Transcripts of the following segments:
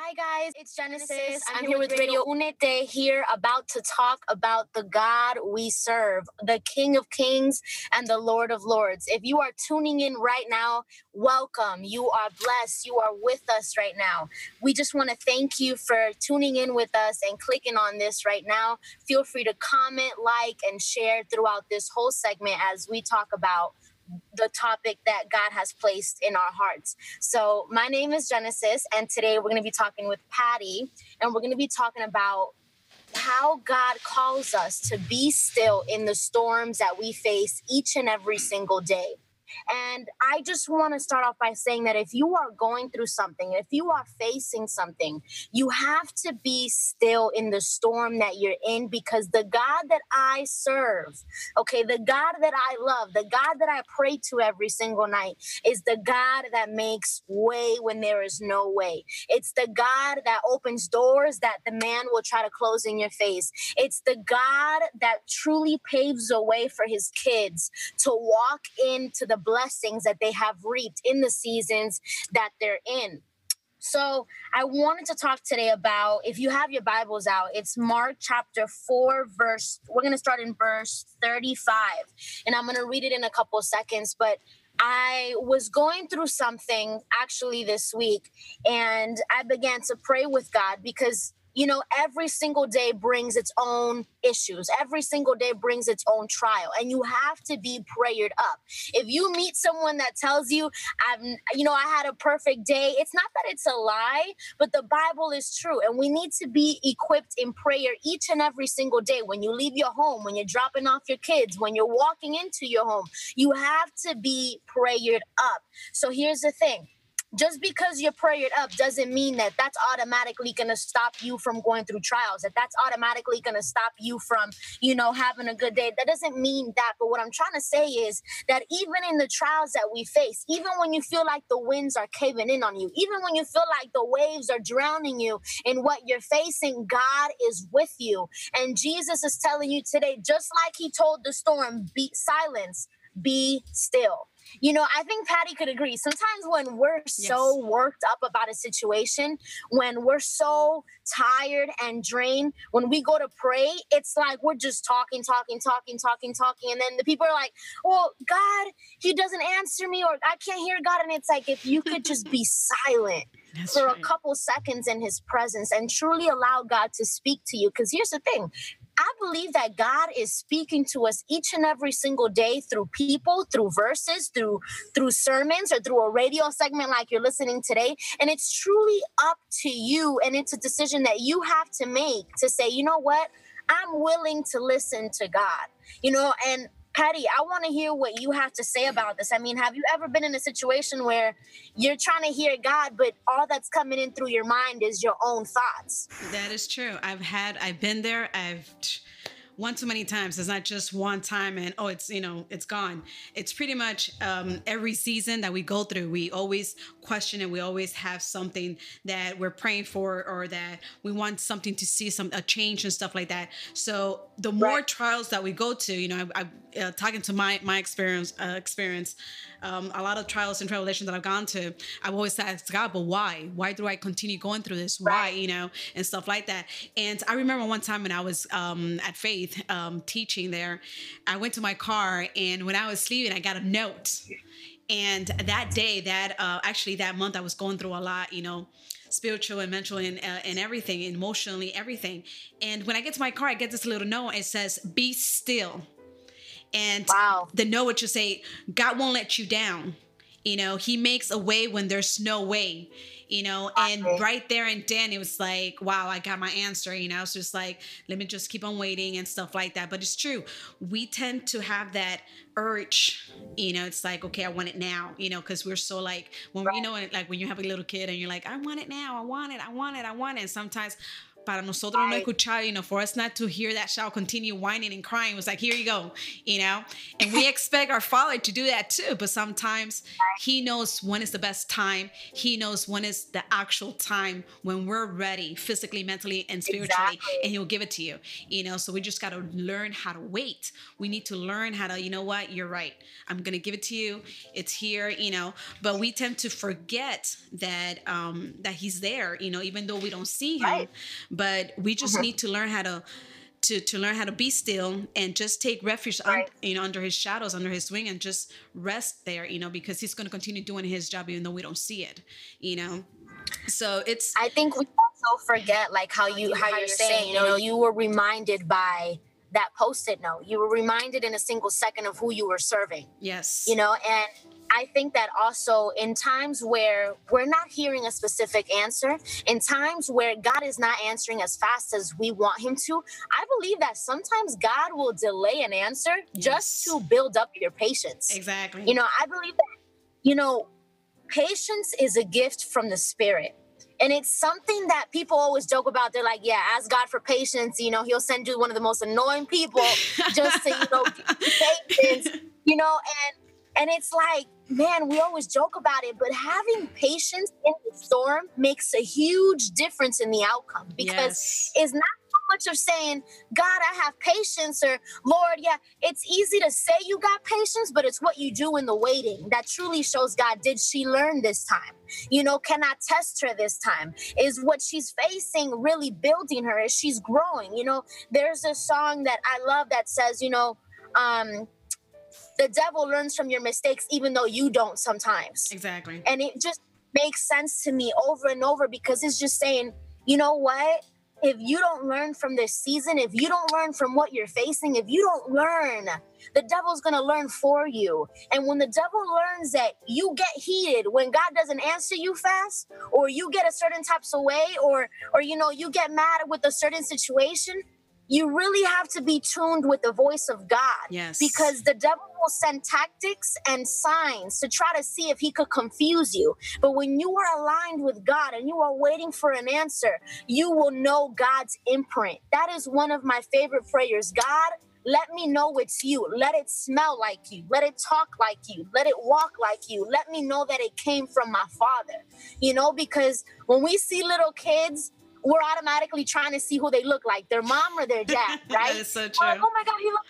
Hi guys, it's Genesis. I'm, here with Radio Unete here about to talk about the God we serve, the King of Kings and the Lord of Lords. If you are tuning in right now, welcome. You are blessed. You are with us right now. We just want to thank you for tuning in with us and clicking on this right now. Feel free to comment, like, and share throughout this whole segment as we talk about the topic that God has placed in our hearts. So, my name is Genesis, and today we're going to be talking with Patty, and we're going to be talking about how God calls us to be still in the storms that we face each and every single day. And I just want to start off by saying that if you are going through something, if you are facing something, you have to be still in the storm that you're in because the God that I serve, okay, the God that I love, the God that I pray to every single night is the God that makes way when there is no way. It's the God that opens doors that the man will try to close in your face. It's the God that truly paves a way for his kids to walk into the blessings that they have reaped in the seasons that they're in. So, I wanted to talk today about if you have your Bibles out, it's Mark chapter 4, verse, we're going to start in verse 35. And I'm going to read it in a couple seconds. But I was going through something actually this week, and I began to pray with God because you know, every single day brings its own issues. Every single day brings its own trial, and you have to be prayered up. If you meet someone that tells you, "I've," you know, I had a perfect day, it's not that it's a lie, but the Bible is true, and we need to be equipped in prayer each and every single day. When you leave your home, when you're dropping off your kids, when you're walking into your home, you have to be prayered up. So here's the thing just because you're prayed up doesn't mean that that's automatically going to stop you from going through trials. That that's automatically going to stop you from you know having a good day. That doesn't mean that. But what i'm trying to say is that even in the trials that we face even when you feel like the winds are caving in on you even when you feel like the waves are drowning you in what you're facing god is with you. And jesus is telling you today just like he told the storm be silence be still you know, I think Patty could agree. Sometimes when we're yes. so worked up about a situation, when we're so tired and drained, when we go to pray, it's like we're just talking, talking, talking, talking, talking. And then the people are like, well, God, He doesn't answer me, or I can't hear God. And it's like, if you could just be silent. That's for right. a couple seconds in his presence and truly allow God to speak to you. Because here's the thing I believe that God is speaking to us each and every single day through people, through verses, through through sermons, or through a radio segment like you're listening today. And it's truly up to you, and it's a decision that you have to make to say, you know what, I'm willing to listen to God. You know, and Patty, I want to hear what you have to say about this. I mean, have you ever been in a situation where you're trying to hear God, but all that's coming in through your mind is your own thoughts? That is true. I've had, I've been there. I've one too many times. It's not just one time and oh, it's you know it's gone. It's pretty much um, every season that we go through. We always question and we always have something that we're praying for or that we want something to see some a change and stuff like that. So the more right. trials that we go to, you know, I, I uh, talking to my my experience uh, experience um, a lot of trials and tribulations that I've gone to, I've always asked God, but why? Why do I continue going through this? Why, right. you know, and stuff like that. And I remember one time when I was um, at Faith um, teaching there, I went to my car, and when I was leaving, I got a note. And that day, that uh, actually that month, I was going through a lot, you know spiritual and mental and, uh, and everything, emotionally, everything. And when I get to my car, I get this little note. It says, "Be still." And wow. the know what you say, God won't let you down. You know, He makes a way when there's no way. You know, and right there and then it was like, wow, I got my answer. You know, it's just like, let me just keep on waiting and stuff like that. But it's true. We tend to have that urge you know it's like okay i want it now you know because we're so like when right. you know like when you have a little kid and you're like i want it now i want it i want it i want it and sometimes para nosotros right. no escuchar, you know, for us not to hear that child continue whining and crying, it was like, here you go, you know? And we expect our father to do that too, but sometimes he knows when is the best time. He knows when is the actual time when we're ready physically, mentally, and spiritually, exactly. and he'll give it to you, you know? So we just got to learn how to wait. We need to learn how to, you know what, you're right. I'm going to give it to you. It's here, you know, but we tend to forget that, um, that he's there, you know, even though we don't see him, right. But we just mm-hmm. need to learn how to, to, to learn how to be still and just take refuge right. un, you know under his shadows under his wing and just rest there you know because he's going to continue doing his job even though we don't see it you know so it's i think we also forget like how you how, how you're saying you know you were reminded by that post-it note you were reminded in a single second of who you were serving yes you know and I think that also in times where we're not hearing a specific answer, in times where God is not answering as fast as we want Him to, I believe that sometimes God will delay an answer yes. just to build up your patience. Exactly. You know, I believe that, you know, patience is a gift from the Spirit. And it's something that people always joke about. They're like, yeah, ask God for patience. You know, He'll send you one of the most annoying people just to, you know, patience, you know, and and it's like, man, we always joke about it, but having patience in the storm makes a huge difference in the outcome because yes. it's not much of saying, God, I have patience, or Lord, yeah, it's easy to say you got patience, but it's what you do in the waiting that truly shows God, did she learn this time? You know, can I test her this time? Is what she's facing really building her? Is she's growing? You know, there's a song that I love that says, you know, um, the devil learns from your mistakes even though you don't sometimes exactly and it just makes sense to me over and over because it's just saying you know what if you don't learn from this season if you don't learn from what you're facing if you don't learn the devil's going to learn for you. And when the devil learns that you get heated when god doesn't answer you fast or you get a certain types of way or or you know you get mad with a certain situation you really have to be tuned with the voice of God. Yes. Because the devil will send tactics and signs to try to see if he could confuse you. But when you are aligned with God and you are waiting for an answer, you will know God's imprint. That is one of my favorite prayers. God, let me know it's you. Let it smell like you. Let it talk like you. Let it walk like you. Let me know that it came from my father. You know, because when we see little kids, we're automatically trying to see who they look like, their mom or their dad, right? that is so true. Like, oh my God, he looks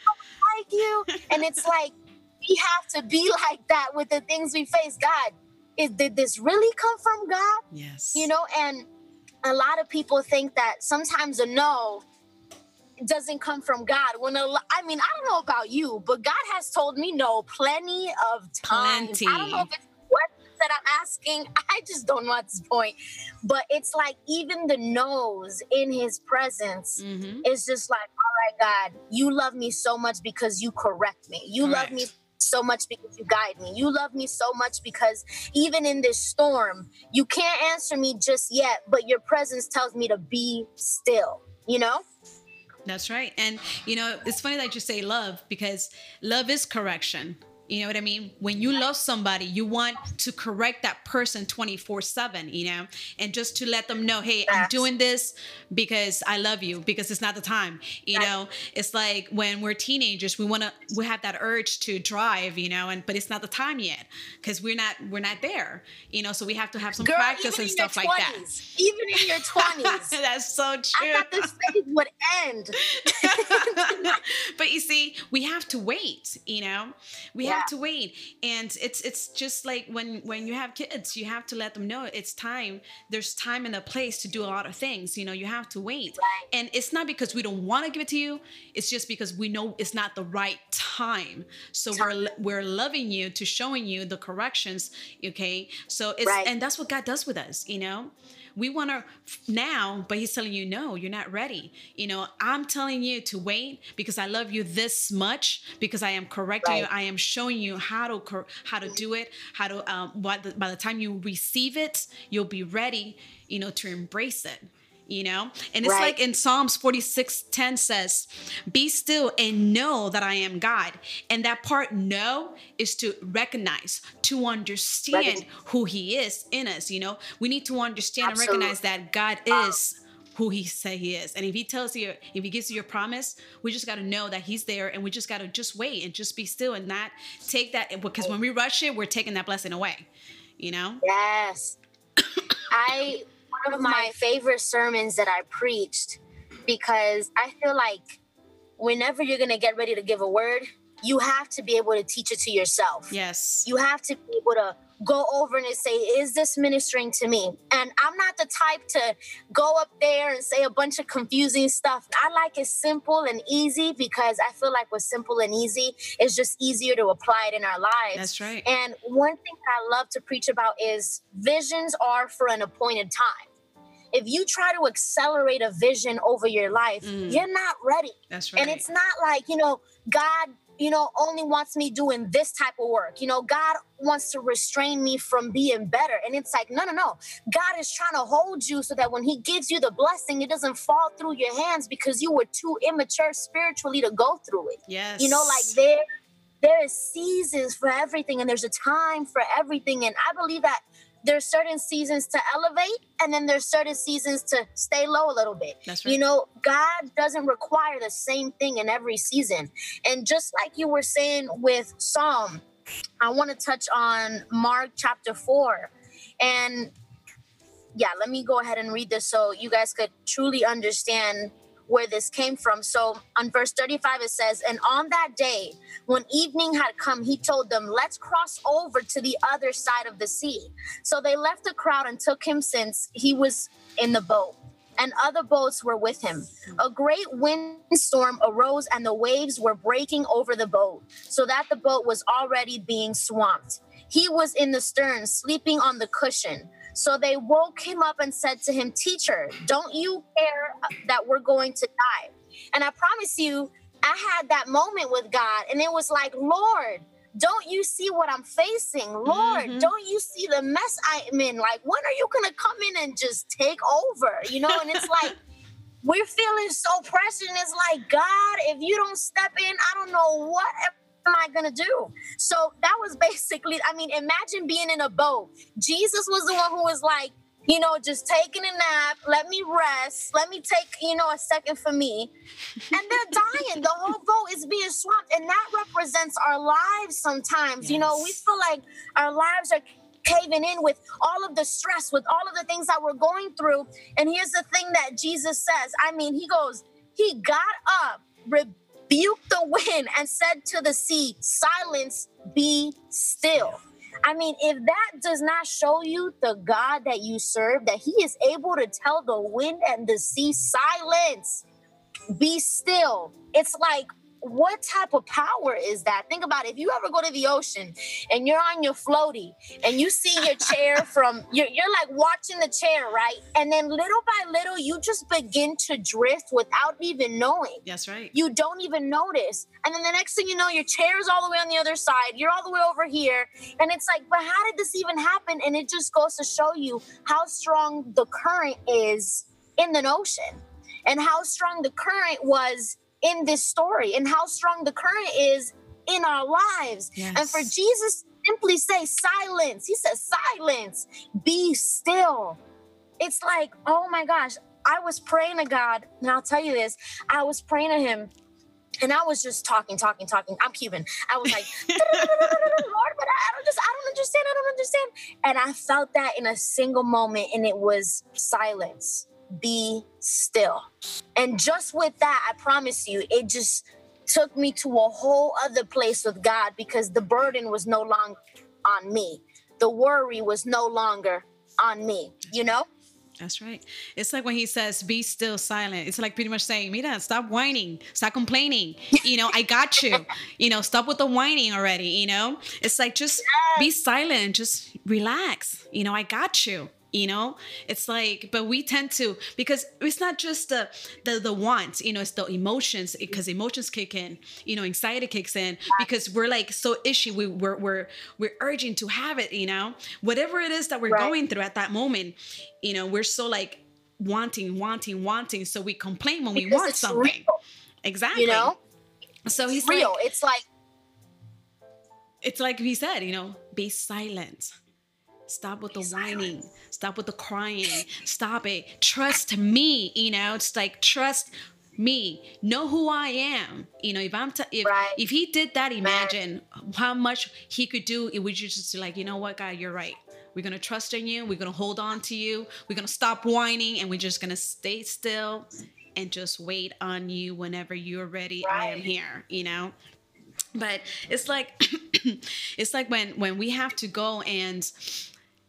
like you. And it's like, we have to be like that with the things we face. God, is, did this really come from God? Yes. You know, and a lot of people think that sometimes a no doesn't come from God. When a, I mean, I don't know about you, but God has told me no plenty of times. Plenty. I don't know if it's that I'm asking. I just don't know at this point. But it's like even the nose in his presence mm-hmm. is just like, all right, God, you love me so much because you correct me. You love me so much because you guide me. You love me so much because even in this storm, you can't answer me just yet, but your presence tells me to be still, you know? That's right. And, you know, it's funny that you say love because love is correction. You know what I mean? When you love somebody, you want to correct that person 24 7, you know, and just to let them know, hey, I'm doing this because I love you, because it's not the time. You know, it's like when we're teenagers, we want to, we have that urge to drive, you know, and, but it's not the time yet because we're not, we're not there, you know, so we have to have some Girl, practice and stuff 20s, like that. Even in your 20s. That's so true. I thought this phase would end. but you see, we have to wait, you know, we yeah. have to wait. And it's it's just like when when you have kids you have to let them know it's time. There's time and a place to do a lot of things you know you have to wait. And it's not because we don't want to give it to you it's just because we know it's not the right time. So we're we're loving you to showing you the corrections okay? So it's right. and that's what god does with us you know we want to now, but he's telling you, no, you're not ready. You know, I'm telling you to wait because I love you this much because I am correcting right. you. I am showing you how to how to do it. How to um, by the, by the time you receive it, you'll be ready. You know, to embrace it you know and it's right. like in psalms 46 10 says be still and know that i am god and that part know is to recognize to understand who he is in us you know we need to understand Absolutely. and recognize that god is who he say he is. And if he tells you, if he gives you a promise, we just got to know that he's there and we just got to just wait and just be still and not take that because when we rush it, we're taking that blessing away, you know? Yes. I, one of my favorite sermons that I preached because I feel like whenever you're going to get ready to give a word, you have to be able to teach it to yourself. Yes. You have to be able to go over and say, Is this ministering to me? And I'm not the type to go up there and say a bunch of confusing stuff. I like it simple and easy because I feel like with simple and easy, it's just easier to apply it in our lives. That's right. And one thing I love to preach about is visions are for an appointed time. If you try to accelerate a vision over your life, Mm. you're not ready. That's right. And it's not like, you know, God, you know, only wants me doing this type of work. You know, God wants to restrain me from being better. And it's like, no, no, no. God is trying to hold you so that when He gives you the blessing, it doesn't fall through your hands because you were too immature spiritually to go through it. yes. You know, like there, there is seasons for everything and there's a time for everything. And I believe that there's certain seasons to elevate and then there's certain seasons to stay low a little bit. That's right. You know, God doesn't require the same thing in every season. And just like you were saying with Psalm, I want to touch on Mark chapter 4. And yeah, let me go ahead and read this so you guys could truly understand where this came from. So on verse 35, it says, And on that day, when evening had come, he told them, Let's cross over to the other side of the sea. So they left the crowd and took him since he was in the boat. And other boats were with him. A great windstorm arose, and the waves were breaking over the boat, so that the boat was already being swamped. He was in the stern, sleeping on the cushion. So they woke him up and said to him, Teacher, don't you care that we're going to die? And I promise you, I had that moment with God, and it was like, Lord, don't you see what I'm facing? Lord, Mhm. don't you see the mess I'm in? Like, when are you going to come in and just take over? You know, and it's like, we're feeling so pressured, and it's like, God, if you don't step in, I don't know what am I gonna do? So that was basically, I mean, imagine being in a boat. Jesus was the one who was like, you know, just taking a nap, let me rest, let me take, you know, a second for me. And they're dying. The whole boat is being swamped. And that represents our lives sometimes. You know, we feel like our lives are caving in with all of the stress, with all of the things that we're going through. And here's the thing that Jesus says I mean, he goes, he got up, rebuked wind, and said to the sea, Silence, be still. I mean, if that does not show you the God that you serve, that He is able to tell the wind and the sea, silence, be still. It's like, what type of power is that? Think about it. If you ever go to the ocean and you're on your floaty and you see your chair from, you're, you're like watching the chair, right? And then little by little, you just begin to drift without even knowing That's right. you don't even notice. And then the next thing you know, your chair is all the way on the other side. You're all the way over here. And it's like, but how did this even happen? And it just goes to show you how strong the current is in the ocean and how strong the current was in this story and how strong the current is in our lives. And for Jesus simply say silence, he says silence, be still. It's like, oh my gosh, I was praying to God, and I'll tell you this, I was praying to him and I was just talking, talking, talking. I'm Cuban. I was like, Lord, but I don't just, I don't understand. I don't understand. And I felt that in a single moment, and it was silence. Be still. And just with that, I promise you, it just took me to a whole other place with God because the burden was no longer on me. The worry was no longer on me, you know? That's right. It's like when he says, be still silent. It's like pretty much saying, Mira, stop whining, stop complaining. You know, I got you. You know, stop with the whining already. You know, it's like just be silent, just relax. You know, I got you. You know, it's like, but we tend to because it's not just the the the wants, you know, it's the emotions because emotions kick in, you know, anxiety kicks in because we're like so ishy. We we're we're we're urging to have it, you know, whatever it is that we're Right. going through at that moment, you know, we're so like wanting, wanting, wanting. So we complain when we want something. real, Exactly. you know? So he's Real. like, It's like, it's like he said, you know, be silent. Stop with the whining. Stop with the crying. Stop it. Trust me. You know, it's like trust me. Know who I am. You know, if I'm t- if Right. if he did that, imagine how much he could do. It would just be like, you know what, God, you're right. We're gonna trust in you. We're gonna hold on to you. We're gonna stop whining, and we're just gonna stay still and just wait on you whenever you're ready. I am here. You know but it's like it's like when when we have to go and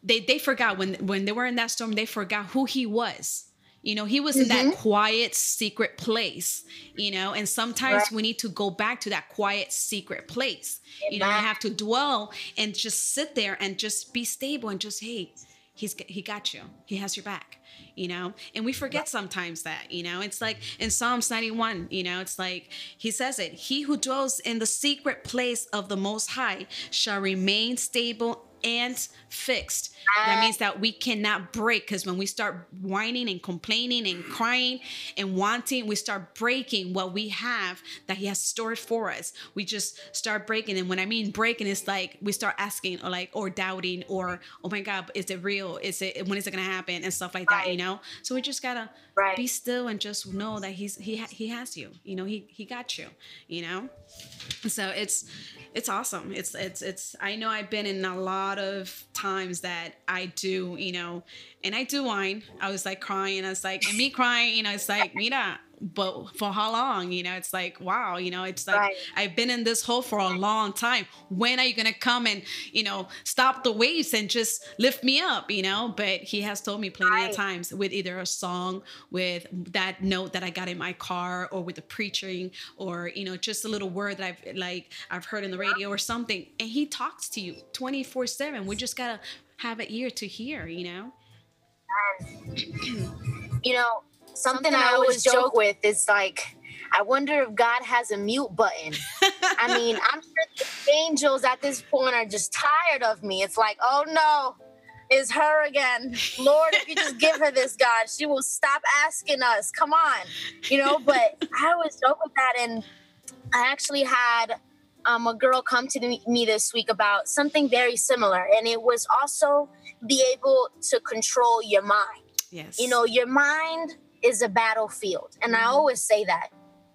they they forgot when when they were in that storm they forgot who he was. You know he was in that mm-hmm. quiet secret place you know and sometimes Right. we need to go back to that quiet secret place. You know Amen. have to dwell and just sit there and just be stable and just hey he's he got you. He has your back you know? And we forget sometimes that you know? It's like in psalms 91 you know it's like he says it he who dwells in the secret place of the most high shall remain stable and fixed. That ah. means that we cannot break because when we start whining and complaining and crying and wanting we start breaking what we have that he has stored for us. We just start breaking. And when i mean breaking it's like we start asking or like or doubting or oh my god is it real? Is it when is it gonna happen? and stuff like that you know? So we just gotta Right. be still and just know that he's he he has you. You know he he got you you know so it's it's awesome. It's it's it's i know i've been in a lot of times that i do you know and i do whine. I was like crying. I was like and me crying you know it's like mira but for how long? You know it's like wow you know it's like Right. i've been in this hole for a long time. When are you gonna come and you know stop the waves and just lift me up you know? But he has told me plenty Right. of times with either a song with that note that i got in my car or with the preaching or you know just a little word that i've like i've heard in the radio or something and he talks to you 24 7 we just gotta have an ear to hear you know? You know, something I always joke with is like, I wonder if God has a mute button. I mean, I'm sure the angels at this point are just tired of me. It's like, oh no, it's her again. Lord, if you just give her this, God, she will stop asking us. Come on. You know, but I always joke with that. And I actually had um, a girl come to me- me this week about something very similar. And it was also be able to control your mind yes you know your mind is a battlefield and i mm-hmm. always say that.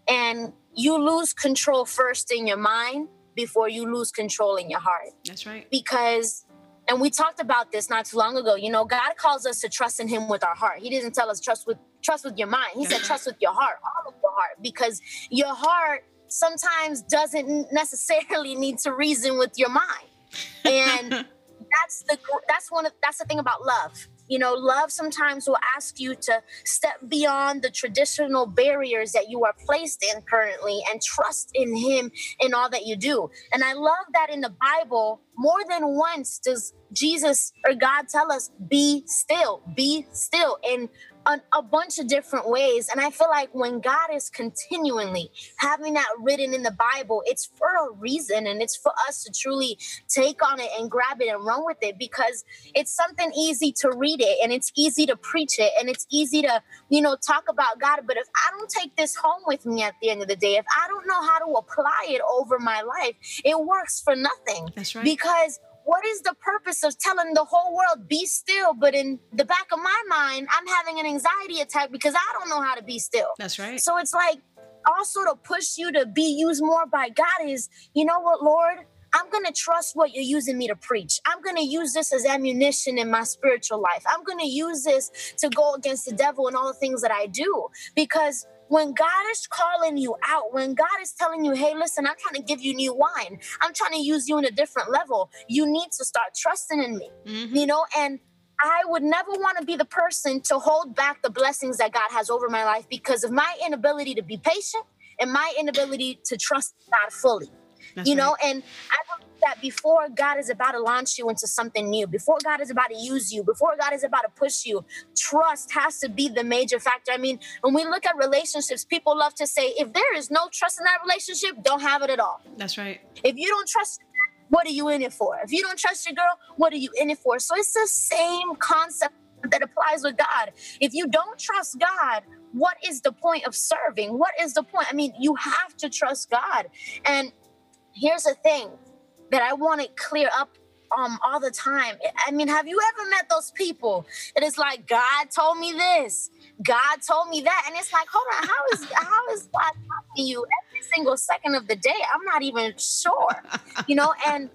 And you lose control first in your mind before you lose control in your heart. That's right. Because and we talked about this not too long ago you know god calls us to trust in him with our heart. He doesn't tell us trust with trust with your mind. He said mm-hmm. trust with your heart all of your heart because your heart sometimes doesn't necessarily need to reason with your mind. And that's the that's one of that's the thing about love you know love sometimes will ask you to step beyond the traditional barriers that you are placed in currently and trust in him in all that you do. And i love that in the bible more than once does jesus or god tell us be still be still. In a, a bunch of different ways. And i feel like when god is continually having that written in the bible it's for a reason and it's for us to truly take on it and grab it and run with it because it's something easy to read it and it's easy to preach it and it's easy to you know talk about god. But if i don't take this home with me at the end of the day if i don't know how to apply it over my life it works for nothing that's right. because what is the purpose of telling the whole world be still but in the back of my mind i'm having an anxiety attack because i don't know how to be still that's right so it's like also to push you to be used more by God is, you know what, Lord? I'm going to trust what you're using me to preach. I'm going to use this as ammunition in my spiritual life. I'm going to use this to go against the devil and all the things that I do. Because when God is calling you out, when God is telling you, hey, listen, I'm trying to give you new wine, I'm trying to use you in a different level, you need to start trusting in me Mhm. you know and i would never want to be the person to hold back the blessings that god has over my life because of my inability to be patient and my inability to trust god fully That's you know right. and i that before god is about to launch you into something new before god is about to use you before god is about to push you trust has to be the major factor i mean when we look at relationships people love to say if there is no trust in that relationship don't have it at all that's right if you don't trust, what are you in it for? If you don't trust your girl, what are you in it for? So it's the same concept that applies with God. If you don't trust God, what is the point of serving? What is the point? I mean, you have to trust God. And here's the thing that I want to clear up um all the time. I mean, have you ever met those people? It is like God told me this, God told me that, and it's like, hold on, how is how is God talking to you every single second of the day? I'm not even sure, you know. And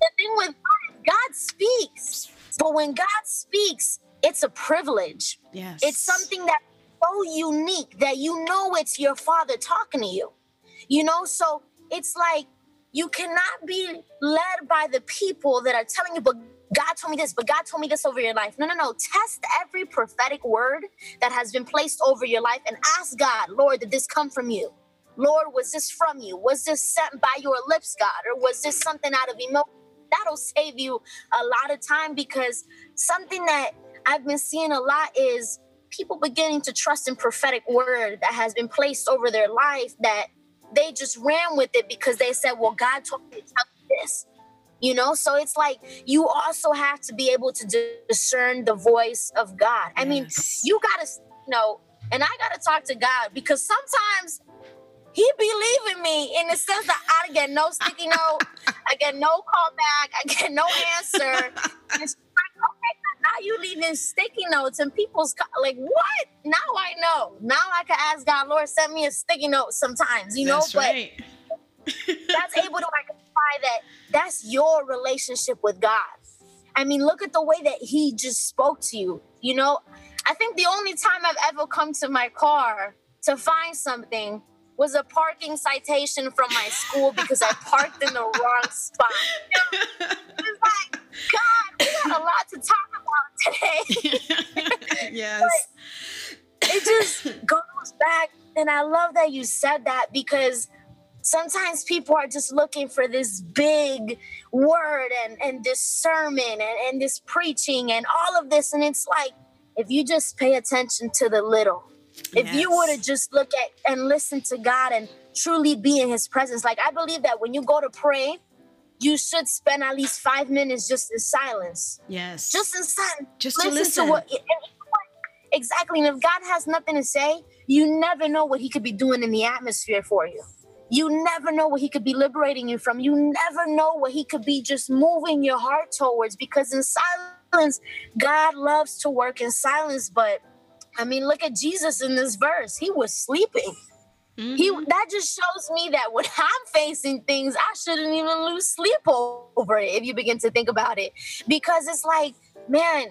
the thing with God, God speaks, but when God speaks, it's a privilege. Yes, it's something that's so unique that you know it's your Father talking to you, you know. So it's like you cannot be led by the people that are telling you, but God told me this, but God told me this over your life. No, no, no. Test every prophetic word that has been placed over your life and ask God, Lord, did this come from you? Lord, was this from you? Was this sent by your lips, God? Or was this something out of emotion? That'll save you a lot of time because something that I've been seeing a lot is people beginning to trust in prophetic word that has been placed over their life that they just ran with it because they said, Well, God told me to tell you this. You know, so it's like you also have to be able to discern the voice of God. I yes. mean, you gotta you know, and I gotta talk to God because sometimes he be leaving me in the sense that I get no sticky note, I get no call back, I get no answer. It's like, okay, now you leaving sticky notes and people's like what? Now I know. Now I can ask God, Lord, send me a sticky note sometimes, you know. That's right. But that's able to identify that that's your relationship with God. I mean, look at the way that He just spoke to you. You know, I think the only time I've ever come to my car to find something was a parking citation from my school because I parked in the wrong spot. Know, it's like, God, we got a lot to talk about today. yes. it just goes back. And I love that you said that because sometimes people are just looking for this big word and, and this sermon and, and this preaching and all of this. And it's like, if you just pay attention to the little, if you were to just look at and listen to God and truly be in his presence, like I believe that when you go to pray, you should spend at least five minutes just in silence. Yes. Just in silence. Just listen to listen. To what, exactly. And if God has nothing to say, you never know what He could be doing in the atmosphere for you. You never know what He could be liberating you from. You never know what He could be just moving your heart towards because in silence, God loves to work in silence. But I mean, look at Jesus in this verse. He was sleeping. Mm-hmm. He that just shows me that when I'm facing things, I shouldn't even lose sleep over it if you begin to think about it. Because it's like, man,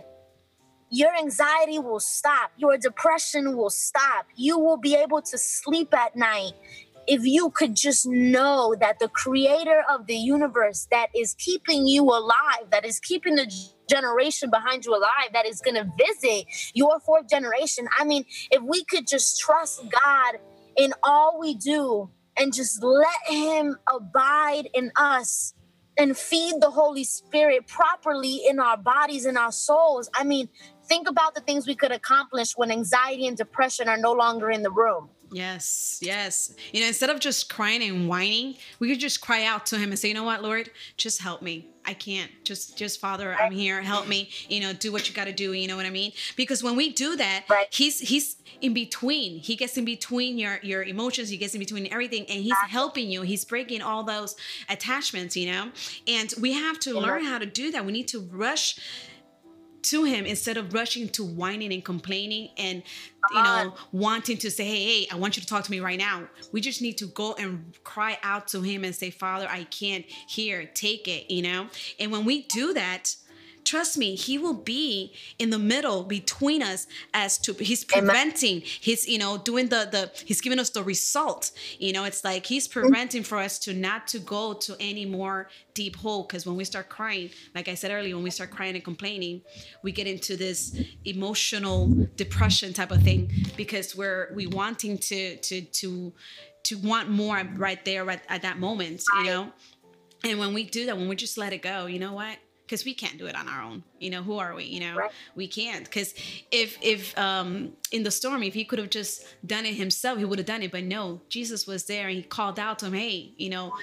your anxiety will stop, your depression will stop. You will be able to sleep at night if you could just know that the creator of the universe that is keeping you alive, that is keeping the generation behind you alive, that is going to visit your fourth generation. I mean, if we could just trust God in all we do and just let Him abide in us and feed the Holy Spirit properly in our bodies and our souls. I mean, think about the things we could accomplish when anxiety and depression are no longer in the room. Yes, yes. You know, instead of just crying and whining, we could just cry out to him and say, "You know what, Lord, just help me. I can't. Just just Father, I'm here. Help me. You know, do what you got to do, you know what I mean? Because when we do that, right. he's he's in between. He gets in between your your emotions, he gets in between everything and he's helping you. He's breaking all those attachments, you know? And we have to learn how to do that. We need to rush to him instead of rushing to whining and complaining and you know wanting to say hey hey i want you to talk to me right now. We just need to go and cry out to him and say father i can't hear take it you know? And when we do that trust me he will be in the middle between us as to he's preventing he's you know doing the the he's giving us the result. You know it's like he's mm-hmm. preventing for us to not to go to any more deep hole because when we start crying like i said earlier when we start crying and complaining we get into this emotional depression type of thing because we're we wanting to to to to want more right there right at that moment you know? And when we do that when we just let it go you know what because we can't do it on our own. You know who are we? You know right. we can't. Because if if um in the storm if he could have just done it himself he would have done it. But no jesus was there and he called out to him hey you know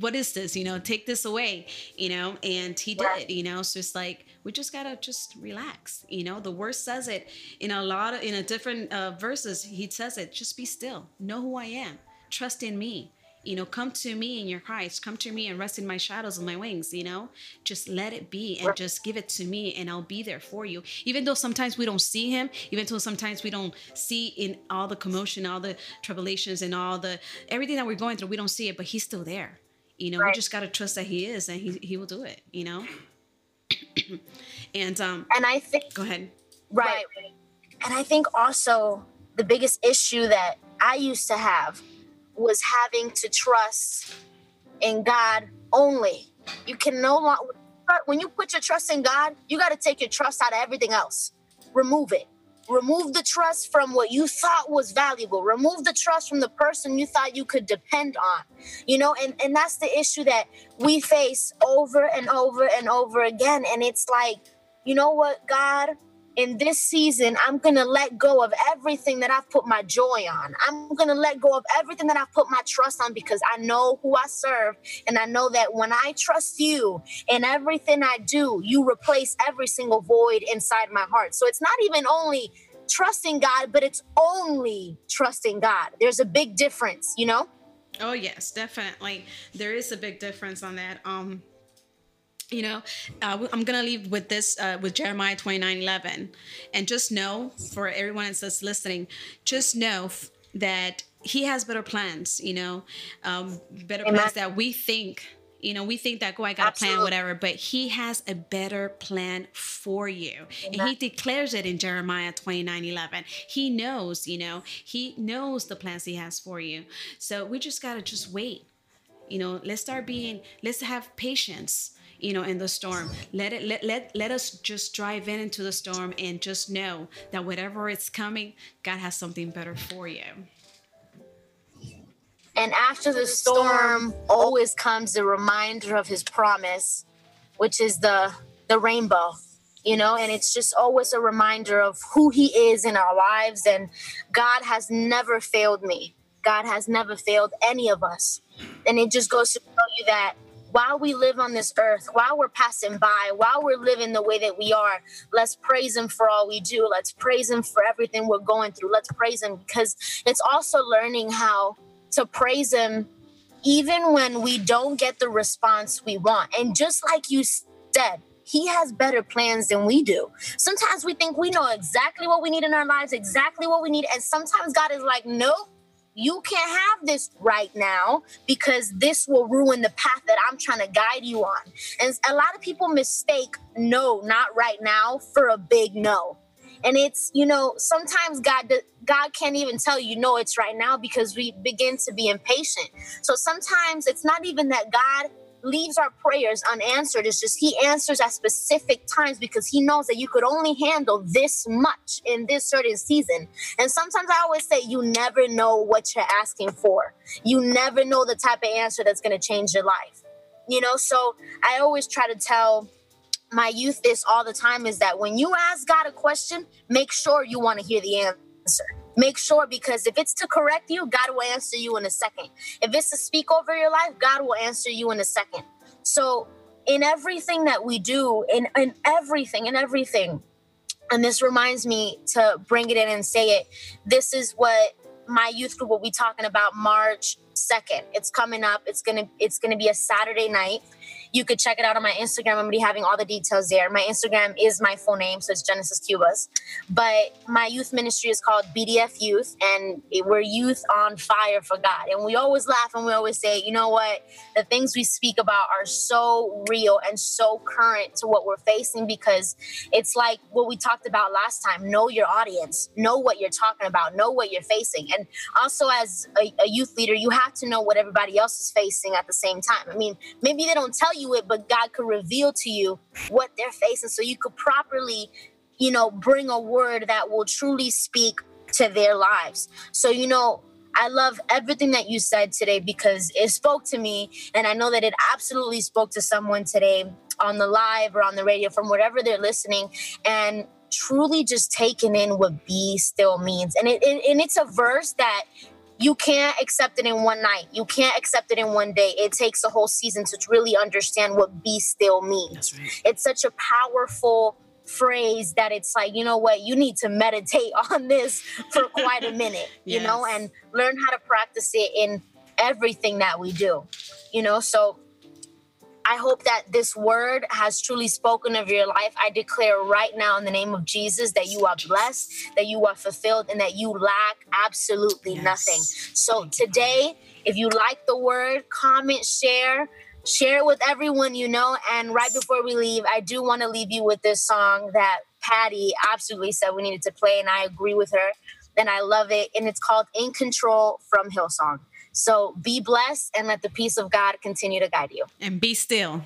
what is this? You know take this away you know and he did you know. So it's like we just gotta just relax you know. The word says it in a lot of in a different uh, verses. He says it just be still. Know who i am. Trust in me you know, come to me in your Christ, come to me and rest in my shadows and my wings, you know, just let it be and just give it to me and I'll be there for you. Even though sometimes we don't see him, even though sometimes we don't see in all the commotion, all the tribulations and all the everything that we're going through, we don't see it, but he's still there. You know, right. we just got to trust that he is and he, he will do it, you know? and, um, and I think, go ahead. Right. And I think also the biggest issue that I used to have was having to trust in God only. You can no longer, when you put your trust in God, you got to take your trust out of everything else. Remove it. Remove the trust from what you thought was valuable. Remove the trust from the person you thought you could depend on. You know, and, and that's the issue that we face over and over and over again. And it's like, you know what, God, in this season, I'm going to let go of everything that I've put my joy on. I'm going to let go of everything that I've put my trust on because I know who I serve. And I know that when I trust you in everything I do, you replace every single void inside my heart. So it's not even only trusting God, but it's only trusting God. There's a big difference, you know? Oh, yes, definitely. There is a big difference on that. Um, you know uh, i'm gonna leave with this uh, with jeremiah 29 11 and just know for everyone that's listening just know that he has better plans you know um, better Amen. plans that we think you know we think that oh i got Absolutely. a plan whatever but he has a better plan for you Amen. and he declares it in jeremiah 29 11 he knows you know he knows the plans he has for you so we just gotta just wait you know let's start being let's have patience you know in the storm. Let it let, let let us just drive in into the storm and just know that whatever is coming god has something better for you. And after the storm always comes the reminder of his promise which is the the rainbow you know and it's just always a reminder of who he is in our lives. And god has never failed me. God has never failed any of us. And it just goes to show you that while we live on this earth, while we're passing by, while we're living the way that we are, let's praise Him for all we do. Let's praise Him for everything we're going through. Let's praise Him because it's also learning how to praise Him even when we don't get the response we want. And just like you said, he has better plans than we do. Sometimes we think we know exactly what we need in our lives, exactly what we need. And sometimes God is like, nope, you can't have this right now because this will ruin the path that I'm trying to guide you on. And a lot of people mistake no, not right now for a big no. And it's, you know, sometimes God God can't even tell you no it's right now because we begin to be impatient. So sometimes it's not even that God leaves our prayers unanswered. It's just He answers at specific times because He knows that you could only handle this much in this certain season. And sometimes I always say, you never know what you're asking for. You never know the type of answer that's going to change your life. You know, so I always try to tell my youth this all the time is that when you ask God a question, make sure you want to hear the answer Make sure because if it's to correct you, God will answer you in a second. If it's to speak over your life, God will answer you in a second. So, in everything that we do, in, in everything, in everything, and this reminds me to bring it in and say it. This is what my youth group will be talking about March 2nd. It's coming up. It's gonna it's gonna be a Saturday night you could check it out on my Instagram. I'm be having all the details there. My Instagram is my full name, so it's Genesis Cubas. But my youth ministry is called BDF Youth, and we're youth on fire for God. And we always laugh and we always say, you know what? The things we speak about are so real and so current to what we're facing because it's like what we talked about last time. Know your audience, know what you're talking about, know what you're facing. And also, as a, a youth leader, you have to know what everybody else is facing at the same time. I mean, maybe they don't tell you it, but God could reveal to you what they're facing so you could properly, you know, bring a word that will truly speak to their lives. So, you know, I love everything that you said today because it spoke to me. And I know that it absolutely spoke to someone today on the live or on the radio from wherever they're listening. And truly just taking in what be still means. And it, it and it's a verse that you can't accept it in one night. You can't accept it in one day. It takes a whole season to really understand what be still means. Right. It's such a powerful phrase that it's like, you know what, you need to meditate on this for quite a minute, yes. you know, and learn how to practice it in everything that we do. You know, so I hope that this word has truly spoken of your life. I declare right now in the name of Jesus that you are blessed, that you are fulfilled, and that you lack absolutely yes. nothing. So today, if you like the word, comment, share, share it with everyone you know. And right before we leave, I do want to leave you with this song that Patty absolutely said we needed to play, and I agree with her. And I love it. And it's called In Control from Hillsong. So be blessed and let the peace of God continue to guide you. And be still.